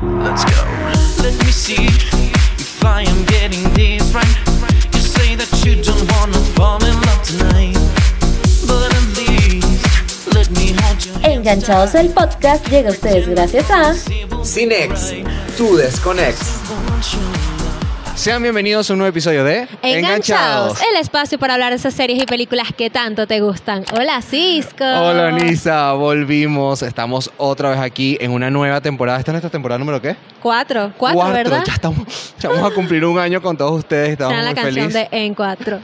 Let's go. Let me see if I am getting this right. You say that you don't wanna fall in love tonight. But at least let me hold your hand Enganchados el podcast llega a ustedes gracias a Cinex, tu desconex. Sean bienvenidos a un nuevo episodio de Enganchados, el espacio para hablar de esas series y películas que tanto te gustan. Hola, Cisco. Hola, Nisa, volvimos. Estamos otra vez aquí en una nueva temporada. ¿Esta es nuestra temporada número qué? Cuatro, cuatro, ¿verdad? Ya estamos, ya vamos a cumplir un año con todos ustedes. Estamos Será la muy canción felices. de En Cuatro.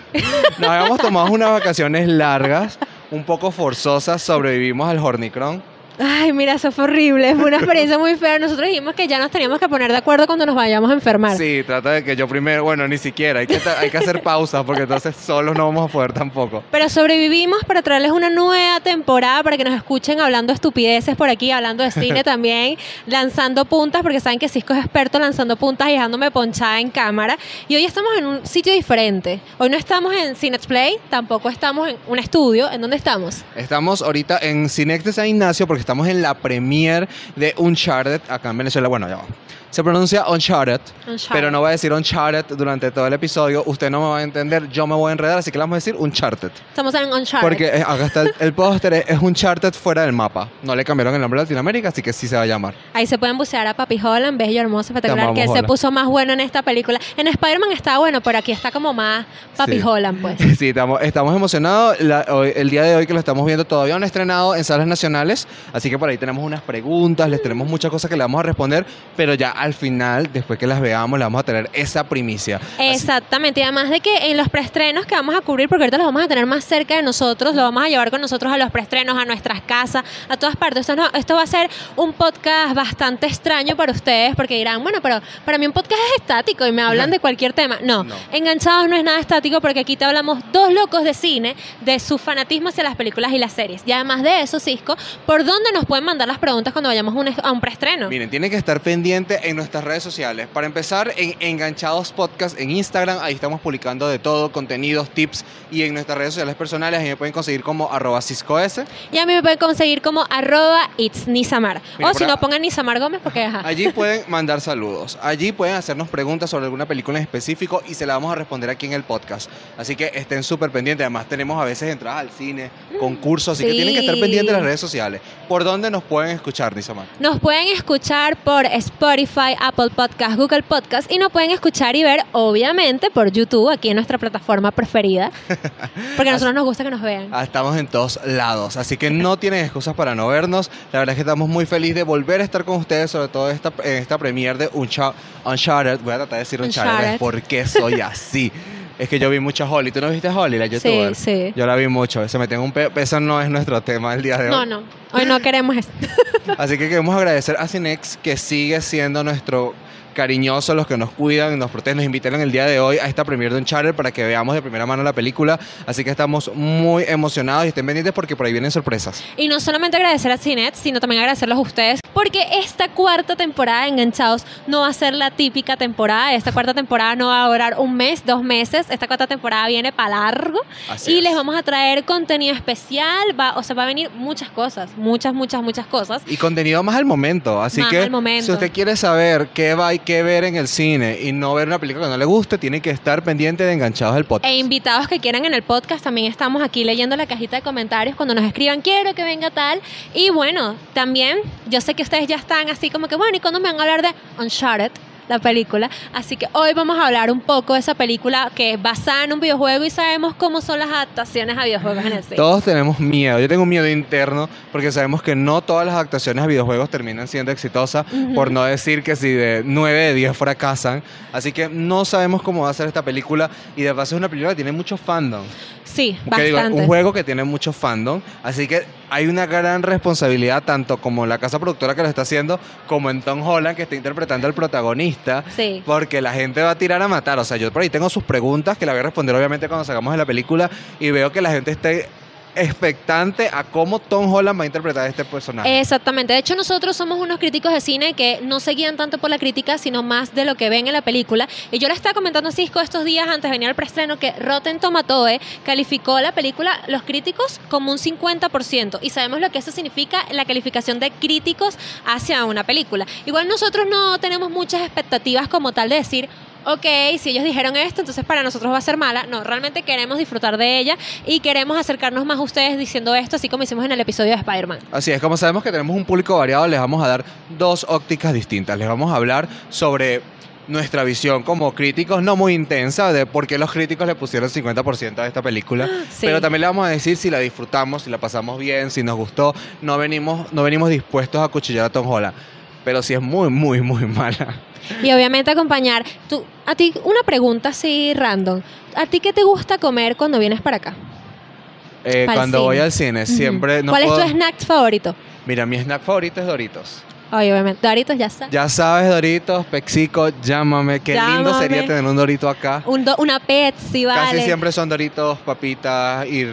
Nos habíamos tomado unas vacaciones largas, un poco forzosas. Sobrevivimos al Hornicron. Ay, mira, eso fue horrible. Fue una experiencia muy fea. Nosotros dijimos que ya nos teníamos que poner de acuerdo cuando nos vayamos a enfermar. Sí, trata de que yo primero, bueno, ni siquiera. Hay que, hay que hacer pausas porque entonces solos no vamos a poder tampoco. Pero sobrevivimos para traerles una nueva temporada para que nos escuchen hablando estupideces por aquí, hablando de cine también, lanzando puntas, porque saben que Cisco es experto lanzando puntas y dejándome ponchada en cámara. Y hoy estamos en un sitio diferente. Hoy no estamos en Cinex Play, tampoco estamos en un estudio. ¿En dónde estamos? Estamos ahorita en Cinex de San Ignacio porque estamos en la premiere de Uncharted acá en Venezuela. Bueno, ya va. Se pronuncia Uncharted, Uncharted. pero no voy a decir Uncharted durante todo el episodio. Usted no me va a entender, yo me voy a enredar, así que le vamos a decir Uncharted. Estamos en Uncharted. Porque eh, acá está el, el póster, es- Uncharted fuera del mapa. No le cambiaron el nombre a Latinoamérica, así que sí se va a llamar. Ahí se pueden bucear a Papi Holland, bello, hermoso, espectacular, que él se Holland. puso más bueno en esta película. En Spider-Man está bueno, pero aquí está como más Papi Sí. Holland, pues. Sí, estamos, estamos emocionados. La- hoy- el día de hoy que lo estamos viendo todavía no estrenado en salas nacionales, así que por ahí tenemos unas preguntas, les tenemos muchas cosas que le vamos a responder, pero ya al final, después que las veamos, le vamos a tener esa primicia. Así- Exactamente, y además de que en los preestrenos que vamos a cubrir, porque ahorita los vamos a tener más cerca de nosotros, lo vamos a llevar con nosotros a los preestrenos, a nuestras casas, a todas partes. Esto, no- esto va a ser un podcast bastante extraño para ustedes, porque dirán, bueno, pero para mí un podcast es estático y me hablan de cualquier tema. No, No. Enganchados no es nada estático porque aquí te hablamos dos locos de cine, de su fanatismo hacia las películas y las series. Y además de eso, Cisco, ¿por dónde nos pueden mandar las preguntas cuando vayamos a un, a un preestreno? Miren, tienen que estar pendientes en nuestras redes sociales. Para empezar, en Enganchados Podcast en Instagram, ahí estamos publicando de todo, contenidos, tips, y en nuestras redes sociales personales, ahí me pueden conseguir como arroba ciscoS. Y a mí me pueden conseguir como arroba it's Nisamar. Mira, o si no, pongan Nisamar Gómez porque ajá. Allí pueden mandar saludos. Allí pueden hacernos preguntas sobre alguna película en específico y se la vamos a responder aquí en el podcast. Así que estén súper pendientes. Además, tenemos a veces entradas al cine, concursos, así que tienen que estar pendientes de las redes sociales. ¿Por dónde nos pueden escuchar, Nisamar? Nos pueden escuchar por Spotify, Apple Podcast, Google Podcast y nos pueden escuchar y ver, obviamente, por YouTube, aquí en nuestra plataforma preferida. Porque a nosotros nos gusta que nos vean. Ah, Estamos en todos lados, así que no tienen excusas para no vernos. La verdad es que estamos muy felices de volver a estar con ustedes, sobre todo esta, en esta premiere de Uncha- Uncharted. Voy a tratar de decir Uncharted, Uncharted. porque soy así. Es que yo vi mucho Holly. ¿Tú no viste Holly, la youtuber? sí. Yo la vi mucho. Se meten un pe Eso no es nuestro tema del día de hoy. No, no. Hoy no queremos eso. Así que queremos agradecer a Cinex que sigue siendo nuestro cariñoso, los que nos cuidan, nos protegen, nos invitaron el día de hoy a esta premiere de Uncharted para que veamos de primera mano la película. Así que estamos muy emocionados y estén pendientes porque por ahí vienen sorpresas. Y no solamente agradecer a Cinet, sino también agradecerlos a ustedes, porque esta cuarta temporada de Enganchados no va a ser la típica temporada. Esta cuarta temporada no va a durar un mes, dos meses. Esta cuarta temporada viene para largo. Así y es. les vamos a traer contenido especial. Va, o sea, va a venir muchas cosas, muchas, muchas, muchas cosas. Y contenido más al momento. Así Más que al momento. si usted quiere saber qué va y qué ver en el cine y no ver una película que no le guste, tiene que estar pendiente de Enganchados del podcast. E invitados que quieran en el podcast, también estamos aquí leyendo la cajita de comentarios cuando nos escriban, quiero que venga tal. Y bueno, también yo sé que ustedes ya están así como que, bueno, ¿y cuándo me van a hablar de Uncharted? La película. Así que hoy vamos a hablar un poco de esa película que es basada en un videojuego y sabemos cómo son las adaptaciones a videojuegos en el cine. Todos tenemos miedo. Yo tengo un miedo interno porque sabemos que no todas las adaptaciones a videojuegos terminan siendo exitosas, por no decir que si de 9 de 10 fracasan. Así que no sabemos cómo va a ser esta película y de paso es una película que tiene mucho fandom. Sí, digo, bastante. un juego que tiene mucho fandom, así que hay una gran responsabilidad tanto como la casa productora que lo está haciendo, como en Tom Holland que está interpretando al protagonista, Sí. porque la gente va a tirar a matar. O sea, yo por ahí tengo sus preguntas que la voy a responder obviamente cuando salgamos de la película y veo que la gente está expectante a cómo Tom Holland va a interpretar a este personaje. Exactamente. De hecho, nosotros somos unos críticos de cine que no se guían tanto por la crítica, sino más de lo que ven en la película. Y yo le estaba comentando a Cisco estos días antes de venir al preestreno que Rotten Tomatoes calificó la película, los críticos, como un 50%. Y sabemos lo que eso significa en la calificación de críticos hacia una película. Igual nosotros no tenemos muchas expectativas como tal de decir, ok, si ellos dijeron esto, entonces para nosotros va a ser mala. No, realmente queremos disfrutar de ella y queremos acercarnos más a ustedes diciendo esto, así como hicimos en el episodio de Spider-Man. Así es, como sabemos que tenemos un público variado, les vamos a dar dos ópticas distintas. Les vamos a hablar sobre nuestra visión como críticos, no muy intensa, de por qué los críticos le pusieron 50% a esta película, Sí. pero también le vamos a decir si la disfrutamos, si la pasamos bien, si nos gustó. No venimos, no venimos dispuestos a cuchillar a Tom Holland, pero sí es muy, muy, muy mala. Y obviamente acompañar. Tú, a ti, una pregunta así random. ¿A ti qué te gusta comer cuando vienes para acá? Eh, cuando voy al cine, siempre... Ujú. no ¿Cuál puedo- es tu snack favorito? Mira, mi snack favorito es Doritos. Ay, obviamente. Doritos ya está. Ya sabes, Doritos, Pexico, llámame. Qué lindo sería tener un Dorito acá. Un do- una Pepsi, vale. Casi siempre son Doritos, papitas y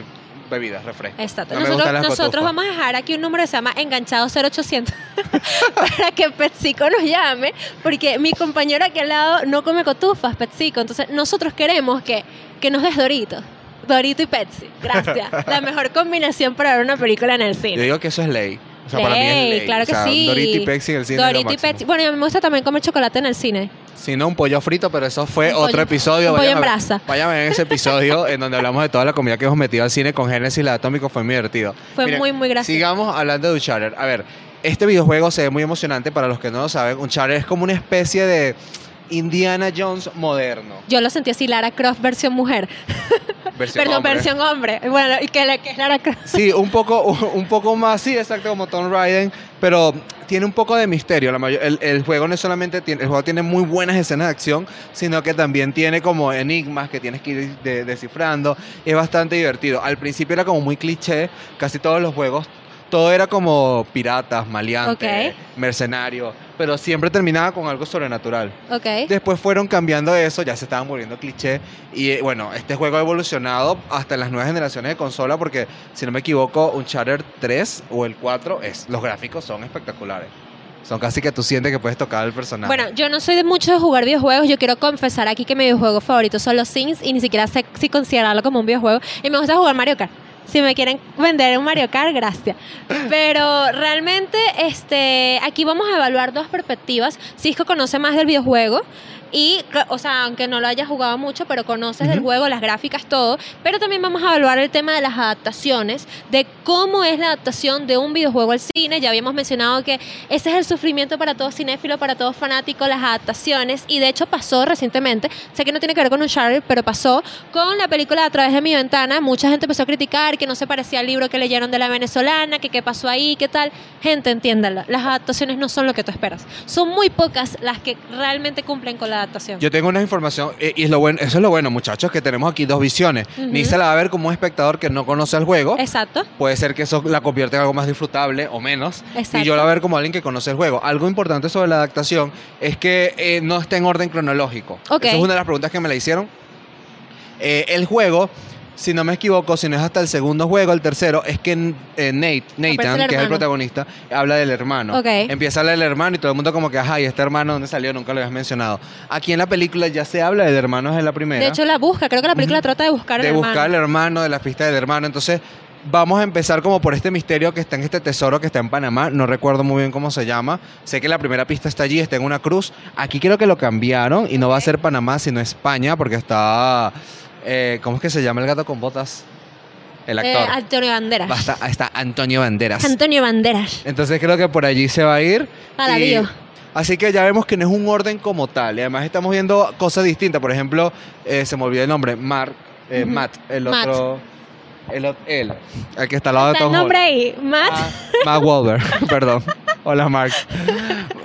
bebidas, refrescos. Exacto. No nosotros nosotros vamos a dejar aquí un número que se llama Enganchado 0800 para que Petsico nos llame, porque mi compañero aquí al lado no come cotufas, Petsico. Entonces, nosotros queremos que, que nos des Doritos. Dorito y Pepsi. Gracias. La mejor combinación para ver una película en el Yo cine. digo que eso es ley. Para mí es Ley, ley. claro O que sea, sí. un Dorito y Pepsi en el cine. Dorito y. Pepsi. Bueno, y a mí me gusta también comer chocolate en el cine. Si no, un pollo frito, pero eso fue Un otro pollo- episodio. un pollo en brasa. Vayan a ver ese episodio en donde hablamos de toda la comida que hemos metido al cine con Genesis la Atómico. Fue muy divertido. Fue muy, muy gracioso. Sigamos hablando de Uncharted. A ver, este videojuego se ve muy emocionante para los que no lo saben. Uncharted es como una especie de Indiana Jones moderno. Yo lo sentí así, Lara Croft versión mujer. Versión Perdón, hombre. versión hombre. Bueno, y que, que es Lara Croft. Sí, un poco, un poco más, sí, exacto, como Tomb Raider, pero tiene un poco de misterio. La mayor- el, el juego no solamente tiene, el juego tiene muy buenas escenas de acción, sino que también tiene como enigmas que tienes que ir de- descifrando. Es bastante divertido. Al principio era como muy cliché, casi todos los juegos. Todo era como piratas, maleantes, mercenarios, pero siempre terminaba con algo sobrenatural. Ok. Después fueron cambiando eso, ya se estaban volviendo cliché. Y eh, bueno, este juego ha evolucionado hasta en las nuevas generaciones de consola, porque si no me equivoco, un Charter 3 o el 4, es, los gráficos son espectaculares. Son casi que tú sientes que puedes tocar al personaje. Bueno, yo no soy de mucho de jugar videojuegos. Yo quiero confesar aquí que mi videojuego favorito son los Sims y ni siquiera sé si considerarlo como un videojuego. Y me gusta jugar Mario Kart. Si me quieren vender un Mario Kart, gracias. Pero realmente, este, aquí vamos a evaluar dos perspectivas. Cisco conoce más del videojuego y, o sea, aunque no lo haya jugado mucho, pero conoces del Ujú. juego, las gráficas, todo. Pero también vamos a evaluar el tema de las adaptaciones, de cómo es la adaptación de un videojuego al cine. Ya habíamos mencionado que ese es el sufrimiento para todo cinéfilo, para todo fanático, las adaptaciones. Y de hecho pasó recientemente, sé que no tiene que ver con un Uncharted, pero pasó con la película A través de mi ventana. Mucha gente empezó a criticar que no se parecía al libro que leyeron de la venezolana, que qué pasó ahí, qué tal. Gente, entiéndala, las adaptaciones no son lo que tú esperas. Son muy pocas las que realmente cumplen con la adaptación. Yo tengo una información, eh, y es lo bueno, eso es lo bueno, muchachos, que tenemos aquí dos visiones. Ujú. Nisa la va a ver como un espectador que no conoce el juego. Exacto. Puede ser que eso la convierta en algo más disfrutable o menos. Exacto. Y yo la voy a ver como alguien que conoce el juego. Algo importante sobre la adaptación es que eh, no está en orden cronológico. Ok. Esa es una de las preguntas que me la hicieron. Eh, el juego, si no me equivoco, si no es hasta el segundo juego, el tercero, es que eh, Nate, Nathan, el que es el hermano. protagonista, habla del hermano. Ok. Empieza a hablar del hermano y todo el mundo como que, ajá, ¿y este hermano dónde salió? Nunca lo habías mencionado. Aquí en la película ya se habla del hermano en la primera De hecho, la busca. Creo que la película trata de buscar de al buscar al hermano. hermano, de la pista del hermano. Entonces, vamos a empezar como por este misterio que está en este tesoro que está en Panamá. No recuerdo muy bien cómo se llama. Sé que la primera pista está allí, está en una cruz. Aquí creo que lo cambiaron y no va a ser Panamá, sino España, porque está. Eh, ¿Cómo es que se llama el gato con botas? El Eh, actor. Antonio Banderas. Basta, está Antonio Banderas. Antonio Banderas. Entonces creo que por allí se va a ir. A la y-. Así que ya vemos que no es un orden como tal. Y además estamos viendo cosas distintas. Por ejemplo, eh, se me olvidó el nombre. Mark, eh, Ujú. Matt, el Matt. otro. El, él, el que está al lado de Está el Tom nombre Holland. ahí. Matt. Ah, Mark Wahlberg, perdón. Hola, Mark.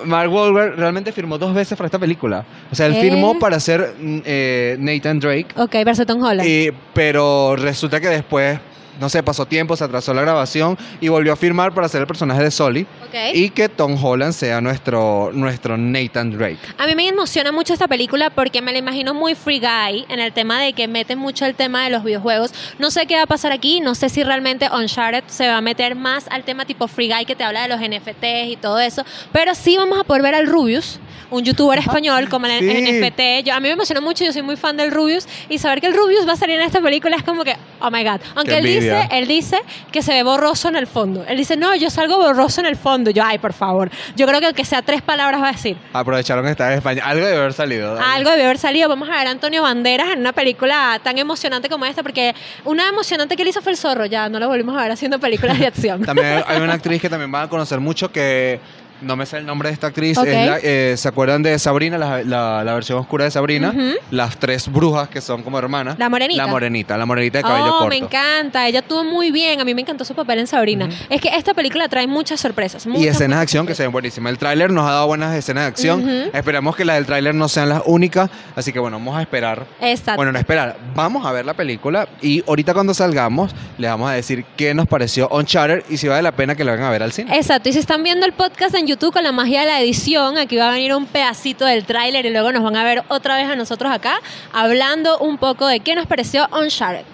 Mark Wahlberg realmente firmó dos veces para esta película. O sea, él firmó para ser mm, eh, Nathan Drake. Ok, verso Tom Holland. y- pero resulta que después no sé, pasó tiempo, se atrasó la grabación y volvió a firmar para ser el personaje de Sully. Ok. Y que Tom Holland sea nuestro, nuestro Nathan Drake. A mí me emociona mucho esta película porque me la imagino muy free guy en el tema de que mete mucho el tema de los videojuegos. No sé qué va a pasar aquí, no sé si realmente Uncharted se va a meter más al tema tipo free guy que te habla de los NFTs y todo eso, pero sí vamos a poder ver al Rubius, un youtuber español como el Sí. NFT. Yo, a mí me emociona mucho, yo soy muy fan del Rubius y saber que el Rubius va a salir en esta película es como que, oh my god. Aunque él dice, él dice que se ve borroso en el fondo. Él dice, no, yo salgo borroso en el fondo. Yo, ay, por favor. Yo creo que aunque sea tres palabras va a decir. Aprovecharon que estaba en España. Algo debe haber salido. Dani. Algo debe haber salido. Vamos a ver a Antonio Banderas en una película tan emocionante como esta, porque una emocionante que él hizo fue El Zorro. Ya no lo volvimos a ver haciendo películas de acción. También hay una actriz que también van a conocer mucho que no me sé el nombre de esta actriz. Es la- eh, ¿Se acuerdan de Sabrina, la, la- la versión oscura de Sabrina? Las tres brujas que son como hermanas. La morenita. La morenita, la morenita de cabello Oh, corto. me encanta. Ella estuvo muy bien. A mí me encantó su papel en Sabrina. Es que esta película trae muchas sorpresas. Y muchas, escenas de acción que se ven buenísimas. El tráiler nos ha dado buenas escenas de acción. Esperamos que las del tráiler no sean las únicas. Así que bueno, vamos a esperar. Exacto. Bueno, no esperar. Vamos a ver la película y ahorita cuando salgamos les vamos a decir qué nos pareció Uncharted y si vale la pena que lo vayan a ver al cine. Exacto, y si están viendo el podcast en YouTube con la magia de la edición, aquí va a venir un pedacito del tráiler y luego nos van a ver otra vez a nosotros acá hablando un poco de qué nos pareció Uncharted.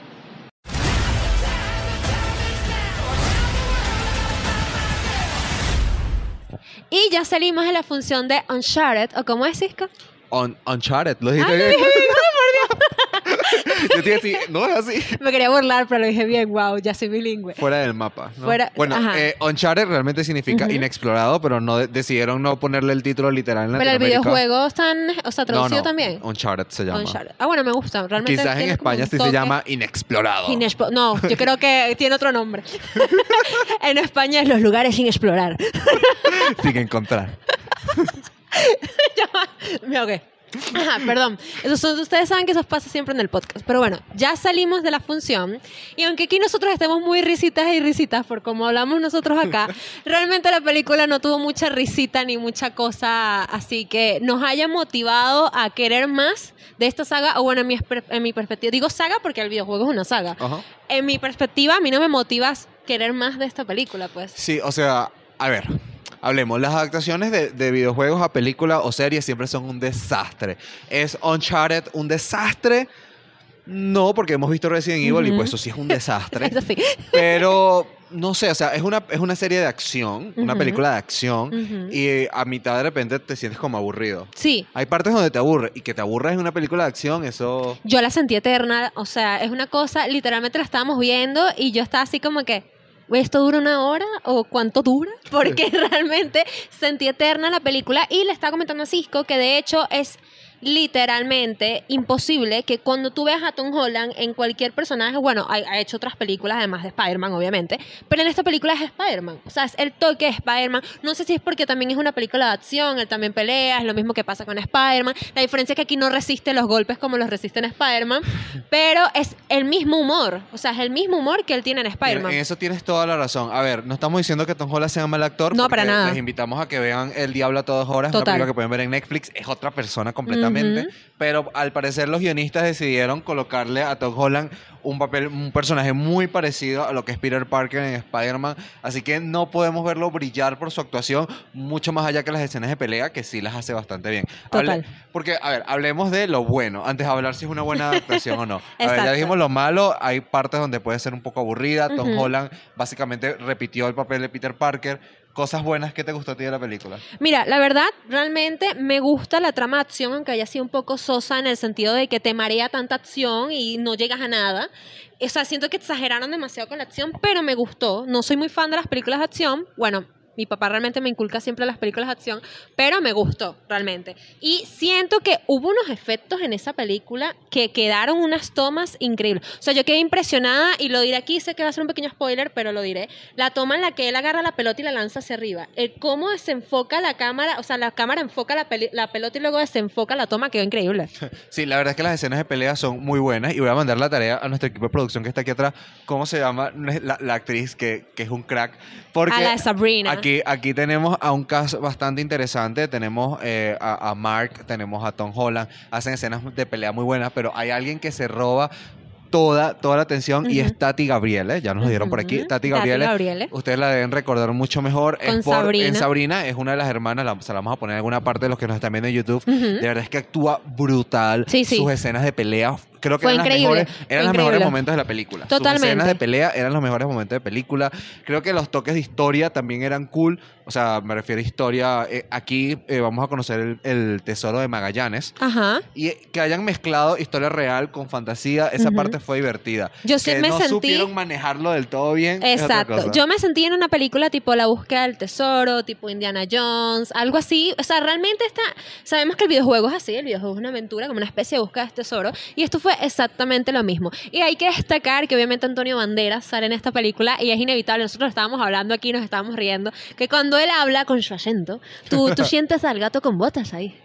Y ya salimos de la función de Uncharted, o como es Cisco. Un- Uncharted, lo dijiste Ay, bien. Yo te iba a decir, no es así. Me quería burlar, pero lo dije bien, wow, ya soy bilingüe. Fuera del mapa. ¿no? Fuera- bueno, eh, Uncharted realmente significa inexplorado, pero no de- decidieron no ponerle el título literal en Pero el videojuego están, o sea, No, traducido no, también. Uncharted se llama. Uncharted. Ah, bueno, me gusta. Realmente Quizás en España sí se llama inexplorado. Inexplo- no, yo creo que tiene otro nombre. en España es los lugares sin explorar. Sin encontrar. Me ahogué. Ajá, perdón. Ustedes saben que eso pasa siempre en el podcast. Pero bueno, ya salimos de la función. Y aunque aquí nosotros estemos muy risitas y risitas por como hablamos nosotros acá, realmente la película no tuvo mucha risita ni mucha cosa así que nos haya motivado a querer más de esta saga. O bueno, en mi, en mi perspectiva. Digo saga porque el videojuego es una saga. Ajá. En mi perspectiva, a mí no me motiva querer más de esta película, pues. Sí, o sea, a ver, hablemos. Las adaptaciones de, de videojuegos a películas o series siempre son un desastre. ¿Es Uncharted un desastre? No, porque hemos visto Resident Evil y pues eso sí es un desastre. Es así. Pero, no sé, o sea, es una, es una serie de acción, una película de acción, y a mitad de repente te sientes como aburrido. Sí, Hay partes donde te aburre, y que te aburras en una película de acción, eso... yo la sentí eterna, o sea, es una cosa, literalmente la estábamos viendo y yo estaba así como que, "Güey, ¿esto dura una hora o cuánto dura? Porque realmente sentí eterna la película y le estaba comentando a Cisco que de hecho es literalmente imposible que cuando tú veas a Tom Holland en cualquier personaje, bueno, ha, ha hecho otras películas además de Spider-Man, obviamente, pero en esta película es Spider-Man, o sea, es el toque de Spider-Man, no sé si es porque también es una película de acción, él también pelea, es lo mismo que pasa con Spider-Man, la diferencia es que aquí no resiste los golpes como los resiste en Spider-Man, pero es el mismo humor, o sea, es el mismo humor que él tiene en Spider-Man. en eso tienes toda la razón. A ver, no estamos diciendo que Tom Holland sea mal actor. No, para nada. Les invitamos a que vean El Diablo a todas horas. Total. Una película que pueden ver en Netflix. Es otra persona completamente. Pero al parecer los guionistas decidieron colocarle a Tom Holland un papel, un personaje muy parecido a lo que es Peter Parker en Spider-Man. Así que no podemos verlo brillar por su actuación mucho más allá que las escenas de pelea, que sí las hace bastante bien. Total. porque, a ver, hablemos de lo bueno, antes de hablar si es una buena adaptación o no. A ver, ya dijimos lo malo, hay partes donde puede ser un poco aburrida. Tom. Holland básicamente repitió el papel de Peter Parker. Cosas buenas que te gustó a ti de la película. Mira, la verdad, realmente me gusta la trama de acción, aunque haya sido un poco sosa en el sentido de que te marea tanta acción y no llegas a nada. O sea, siento que exageraron demasiado con la acción, pero me gustó. No soy muy fan de las películas de acción. Bueno, mi papá realmente me inculca siempre las películas de acción, pero me gustó realmente. Y siento que hubo unos efectos en esa película que quedaron unas tomas increíbles. O sea, yo quedé impresionada y lo diré aquí, sé que va a ser un pequeño spoiler, pero lo diré. La toma en la que él agarra la pelota y la lanza hacia arriba. El cómo desenfoca la cámara, o sea, la cámara enfoca la, peli- la pelota y luego desenfoca la toma, quedó increíble. Sí, la verdad es que las escenas de pelea son muy buenas y voy a mandar la tarea a nuestro equipo de producción que está aquí atrás. ¿Cómo se llama la, la actriz que, que es un crack? Porque a la Sabrina. Aquí, aquí tenemos a un caso bastante interesante. Tenemos eh, a, a Mark, tenemos a Tom Holland. Hacen escenas de pelea muy buenas, pero hay alguien que se roba toda, toda la atención y es Tati Gabriele, ya nos lo dieron por aquí. Tati Tati Gabriele, ustedes la deben recordar mucho mejor. Con es por, Sabrina. En Sabrina es una de las hermanas, la, se la vamos a poner en alguna parte de los que nos están viendo en YouTube. De verdad es que actúa brutal. Sí, sí. Sus escenas de pelea, creo que Fue eran, increíble, las mejores, fue eran los mejores increíble. momentos de la película. Totalmente. Sus escenas de pelea eran los mejores momentos de película. Creo que los toques de historia también eran cool. O sea, me refiero a historia. eh, aquí eh, vamos a conocer el, el tesoro de Magallanes. Ajá. Y que hayan mezclado historia real con fantasía, esa Ujú. parte fue divertida. Yo sí que me no sentí- supieron manejarlo del todo bien. Exacto. Yo me sentí en una película tipo La búsqueda del tesoro, tipo Indiana Jones, algo así. O sea, realmente está. Sabemos que el videojuego es así, el videojuego es una aventura, como una especie de búsqueda del tesoro. Y esto fue exactamente lo mismo. Y hay que destacar que obviamente Antonio Banderas sale en esta película y es inevitable. Nosotros estábamos hablando aquí, nos estábamos riendo, que cuando él habla con su acento, tú, tú sientes al gato con botas ahí.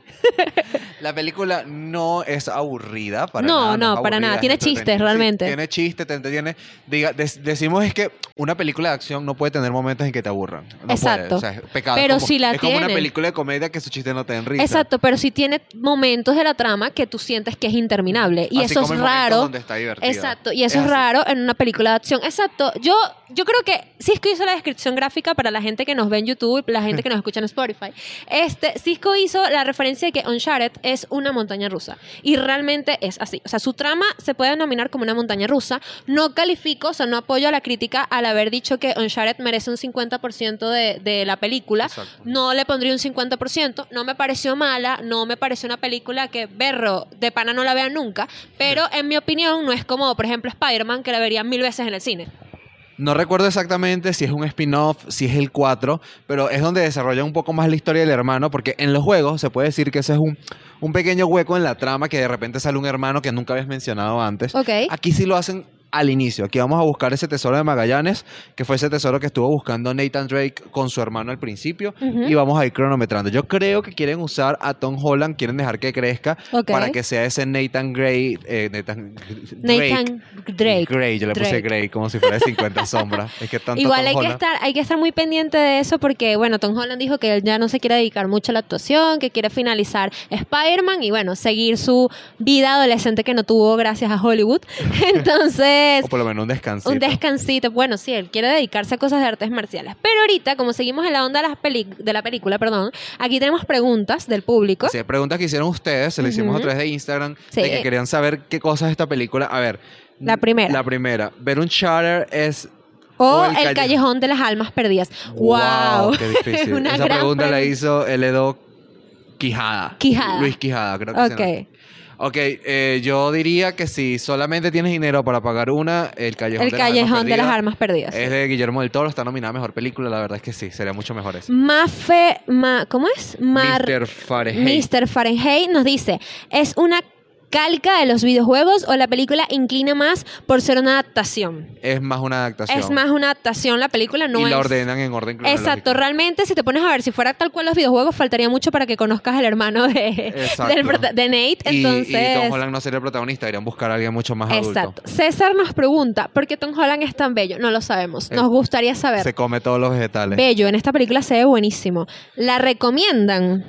La película no es aburrida para No, nada. no, es para nada. es Tiene chistes, realmente. tiene chiste, te entretiene. Diga, decimos es que una película de acción no puede tener momentos en que te aburran. No Exacto. Puede. O sea, es pecado. Pero es como, si la Es como una tiene. película de comedia que su chiste no te den risa. Exacto, pero sí tiene momentos de la trama que tú sientes que es interminable. Y Así eso como es raro. donde está divertida. Exacto, y eso es, raro en una película de acción. Exacto, yo, yo creo que Cisco hizo la descripción gráfica para la gente que nos ve en YouTube, la gente que nos escucha en Spotify. Este, Cisco hizo la referencia de que Uncharted es una montaña rusa. Y realmente es así. O sea, su trama se puede denominar como una montaña rusa. No califico, o sea, no apoyo a la crítica al haber dicho que Uncharted merece un 50% de, de la película. Exacto. No le pondría un 50%. No me pareció mala. No me pareció una película que, berro, de pana no la vean nunca. Pero en mi opinión, no es como, por ejemplo, Spider-Man, que la vería mil veces en el cine. No recuerdo exactamente si es un spin-off, si es el 4, pero es donde desarrolla un poco más la historia del hermano, porque en los juegos se puede decir que ese es un, un pequeño hueco en la trama que de repente sale un hermano que nunca habías mencionado antes. Ok. Aquí sí lo hacen al inicio. Aquí vamos a buscar ese tesoro de Magallanes, que fue ese tesoro que estuvo buscando Nathan Drake con su hermano al principio, Ujú. y vamos a ir cronometrando. Yo creo que quieren usar a Tom Holland, quieren dejar que crezca para que sea ese Nathan Gray, eh, Nathan Drake. Nathan Drake. Gray, yo le puse. Gray como si fuera de 50 sombras. Es que tanto Igual Tom hay que, Holland- estar, hay que estar muy pendiente de eso porque, bueno, Tom Holland dijo que él ya no se quiere dedicar mucho a la actuación, que quiere finalizar Spider-Man y, bueno, seguir su vida adolescente que no tuvo gracias a Hollywood. Entonces, O por lo menos un descansito. Un descansito. Bueno, sí, él quiere dedicarse a cosas de artes marciales. Pero ahorita, como seguimos en la onda de, las peli- de la película, perdón, aquí tenemos preguntas del público. Así, preguntas que hicieron ustedes, se lo hicimos Ujú. a través de Instagram, Sí. de que querían saber qué cosas es esta película. A ver. La primera. La primera. Ver un charter es... O o el calle- callejón de las almas perdidas. ¡Wow! qué difícil. Una Esa gran pregunta la pregunta. hizo el Edo Quijada. Quijada. Luis Quijada, creo que. Ok. Ok, eh, yo diría que si solamente tienes dinero para pagar una, El Callejón, El de, las callejón de las armas perdidas. es de Guillermo del Toro, está nominada a Mejor Película, la verdad es que sí, sería mucho mejor eso. Mafe, ma, ¿cómo es? Mar, Mr. Fahrenheit. Mr. Fahrenheit nos dice, ¿es una calca de los videojuegos o la película inclina más por ser una adaptación? Es más una adaptación. Es más una adaptación, la película no y es... la ordenan en orden cronológico. Exacto, realmente si te pones a ver, si fuera tal cual los videojuegos, faltaría mucho para que conozcas al hermano de, del Nate. Y, Entonces, y Tom Holland no sería el protagonista, deberían buscar a alguien mucho más adulto. exacto. César nos pregunta, ¿por qué Tom Holland es tan bello? No lo sabemos. Eh, Nos gustaría saber. Se come todos los vegetales. Bello, en esta película se ve buenísimo. ¿La recomiendan?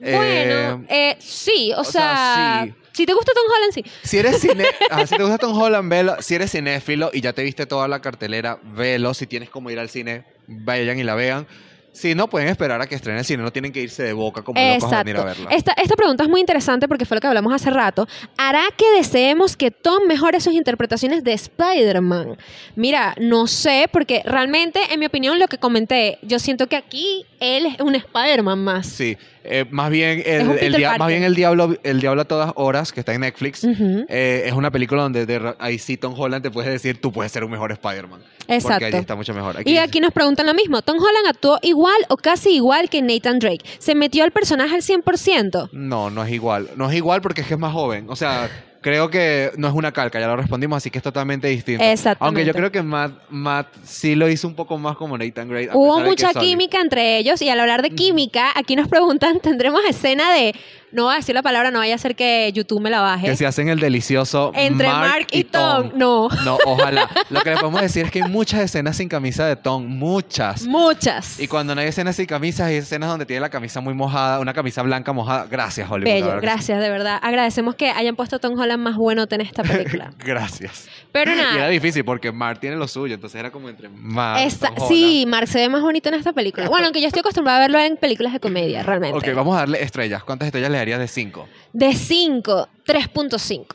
Eh, bueno, eh, sí, o, o sea, sea, sí. Si te gusta Tom Holland, sí. Si eres cine, ajá, si te gusta Tom Holland, velo. Si eres cinéfilo y ya te viste toda la cartelera, velo. Si tienes como ir al cine, vayan y la vean. Si no, pueden esperar a que estrene el cine. No tienen que irse de boca como locos a venir a verla. Esta, esta pregunta es muy interesante porque fue lo que hablamos hace rato. ¿Hará que deseemos que Tom mejore sus interpretaciones de Spider-Man? Mira, no sé, porque realmente, en mi opinión, lo que comenté, yo siento que aquí él es un Spider-Man más. Sí, eh, más bien el, dia- más bien el diablo, el diablo a todas horas que está en Netflix. Eh, es una película donde de ahí sí Tom Holland te puede decir tú puedes ser un mejor Spider-Man. Porque Exacto. ahí está mucho mejor. Y aquí nos preguntan lo mismo. Tom Holland actuó igual o casi igual que Nathan Drake. ¿Se metió al personaje al 100%? No, no es igual. No es igual porque es que es más joven. O sea, creo que no es una calca, ya lo respondimos, así que es totalmente distinto. Exactamente. Aunque yo creo que Matt, Matt sí lo hizo un poco más como Nathan Gray. Hubo mucha química entre ellos y al hablar de química, aquí nos preguntan, ¿tendremos escena de No voy a decir la palabra, no vaya a ser que YouTube me la baje. Que se hacen el delicioso Entre Mark, y Tom. No. No, ojalá. Lo que le podemos decir es que hay muchas escenas sin camisa de Tom, muchas. Muchas. Y cuando no hay escenas sin camisas, hay escenas donde tiene la camisa muy mojada, una camisa blanca mojada. Gracias, Hollywood. Bello, sí. gracias, de verdad. Agradecemos que hayan puesto a Tom Holland más bueno en esta película. Gracias. Pero Y era difícil porque Mark tiene lo suyo, entonces era como entre Mark. sí, Mark se ve más bonito en esta película. Bueno, aunque yo estoy acostumbrada a verlo en películas de comedia, realmente. Ok, vamos a darle estrellas. ¿Cuántas estrellas le darías de 5? De 5, 3.5.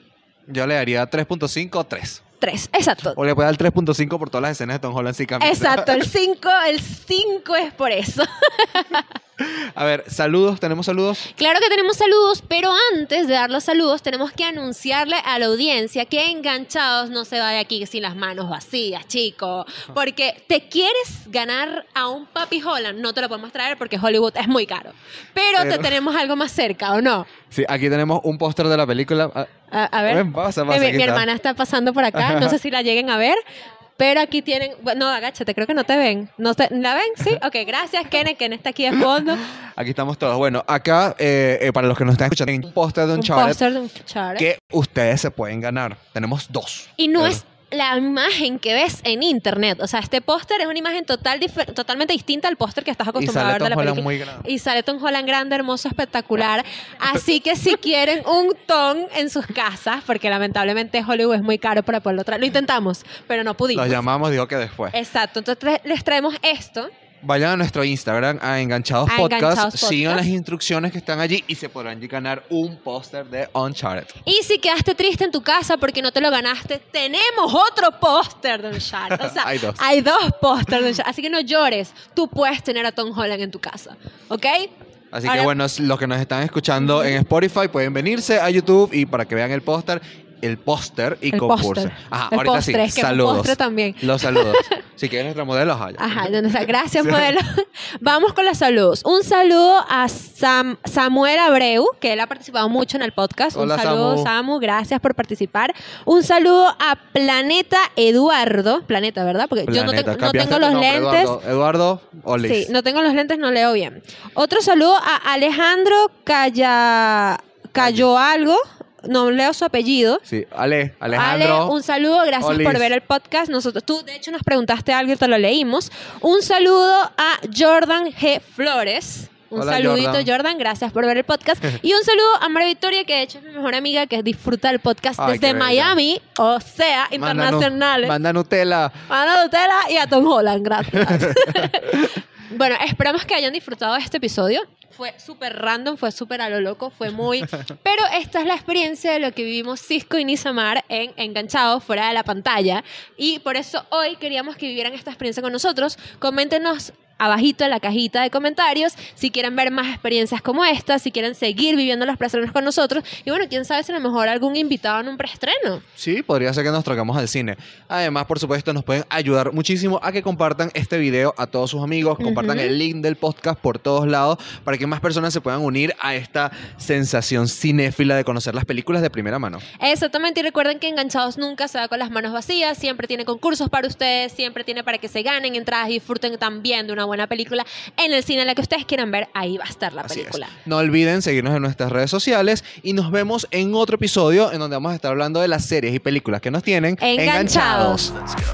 Yo le daría 3.5 o 3. 3, exacto. O le puede dar 3.5 por todas las escenas de Tom Holland sin camisa. Exacto, el 5, el 5 es por eso. A ver, saludos, ¿tenemos saludos? Claro que tenemos saludos, pero antes de dar los saludos tenemos que anunciarle a la audiencia que enganchados no se va de aquí sin las manos vacías, chico. Porque te quieres ganar a un Papi Holland, no te lo podemos traer porque Hollywood es muy caro. Pero, te tenemos algo más cerca, ¿o no? Sí, aquí tenemos un póster de la película. A, a ver. Pasa, pasa, Eh, mi, aquí mi está. hermana está pasando por acá, no sé si la lleguen a ver. Pero aquí tienen, bueno, no, agáchate, creo que no te ven. ¿No te- ¿La ven? Sí, ok, gracias, Kenneth, Kenneth está aquí de fondo. Aquí estamos todos. Bueno, acá, eh, eh, para los que nos están escuchando, hay un póster de Un Uncharted póster de Uncharted. que ustedes se pueden ganar. Tenemos dos. Y no es la imagen que ves en internet. O sea, este póster es una imagen total totalmente distinta al póster que estás acostumbrado a ver de la Holland película. muy grande. Y sale Tom Holland grande, hermoso, espectacular. Así que si quieren un Tom en sus casas, porque lamentablemente Hollywood es muy caro para poderlo traer. Lo intentamos, pero no pudimos. Los llamamos, digo que después. Exacto. Entonces les traemos esto. Vayan a nuestro Instagram, a Enganchados A Podcast, Enganchados sigan las instrucciones que están allí y se podrán ganar un póster de Uncharted. Y si quedaste triste en tu casa porque no te lo ganaste, tenemos otro póster de Uncharted. O sea, Hay dos. Hay dos pósters de Uncharted. Así que no llores. Tú puedes tener a Tom Holland en tu casa. ¿Ok? Así Ahora- que bueno, los que nos están escuchando en Spotify pueden venirse a YouTube y para que vean el póster, el póster y El. Ajá, El ahorita postre, sí, es que también. Los saludos. si quieren nuestra modelo. Ajá, no, no, gracias, modelo. Vamos con los saludos. Un saludo a Sam- Samuel Abreu, que él ha participado mucho en el podcast. Hola, Un saludo, Samu. Samu. gracias por participar. Un saludo a Planeta Eduardo. Planeta, ¿verdad? Porque yo no, tengo- no los nombre, lentes. Eduardo, Eduardo Olis. Sí, no tengo los lentes, no leo bien. Otro saludo a Alejandro Calla... Cayó algo. No leo su apellido. Sí, Ale, Alejandro. Ale, un saludo, gracias Olis. por ver el podcast. Nosotros, tú, de hecho, nos preguntaste algo y te lo leímos. Un saludo a Jordan G. Flores. Un Hola, saludito, Jordan. Jordan. gracias por ver el podcast. y un saludo a María Victoria, que de hecho es mi mejor amiga, que disfruta el podcast Ay, desde. Miami, o sea, Manda internacionales. Manda Nutella. Ana Nutella y a Tom Holland, gracias. bueno, esperamos que hayan disfrutado de este episodio. Fue súper random, fue súper a lo loco, fue muy... Pero esta es la experiencia de lo que vivimos Cisco y Nisamar en Enganchados, fuera de la pantalla. Y por eso hoy queríamos que vivieran esta experiencia con nosotros. Coméntenos abajito en la cajita de comentarios si quieren ver más experiencias como esta, si quieren seguir viviendo los preestrenos con nosotros. Y bueno, quién sabe si a lo mejor algún invitado en un preestreno. Sí, podría ser que nos traigamos al cine. Además, por supuesto, nos pueden ayudar muchísimo a que compartan este video a todos sus amigos, compartan el link del podcast por todos lados para que más personas se puedan unir a esta sensación cinéfila de conocer las películas de primera mano. Exactamente, y recuerden que Enganchados nunca se va con las manos vacías, siempre tiene concursos para ustedes, siempre tiene para que se ganen entradas y disfruten también de una buena película en el cine, la que ustedes quieran ver, ahí va a estar la película. No olviden seguirnos en nuestras redes sociales y nos vemos en otro episodio en donde vamos a estar hablando de las series y películas que nos tienen enganchados. enganchados.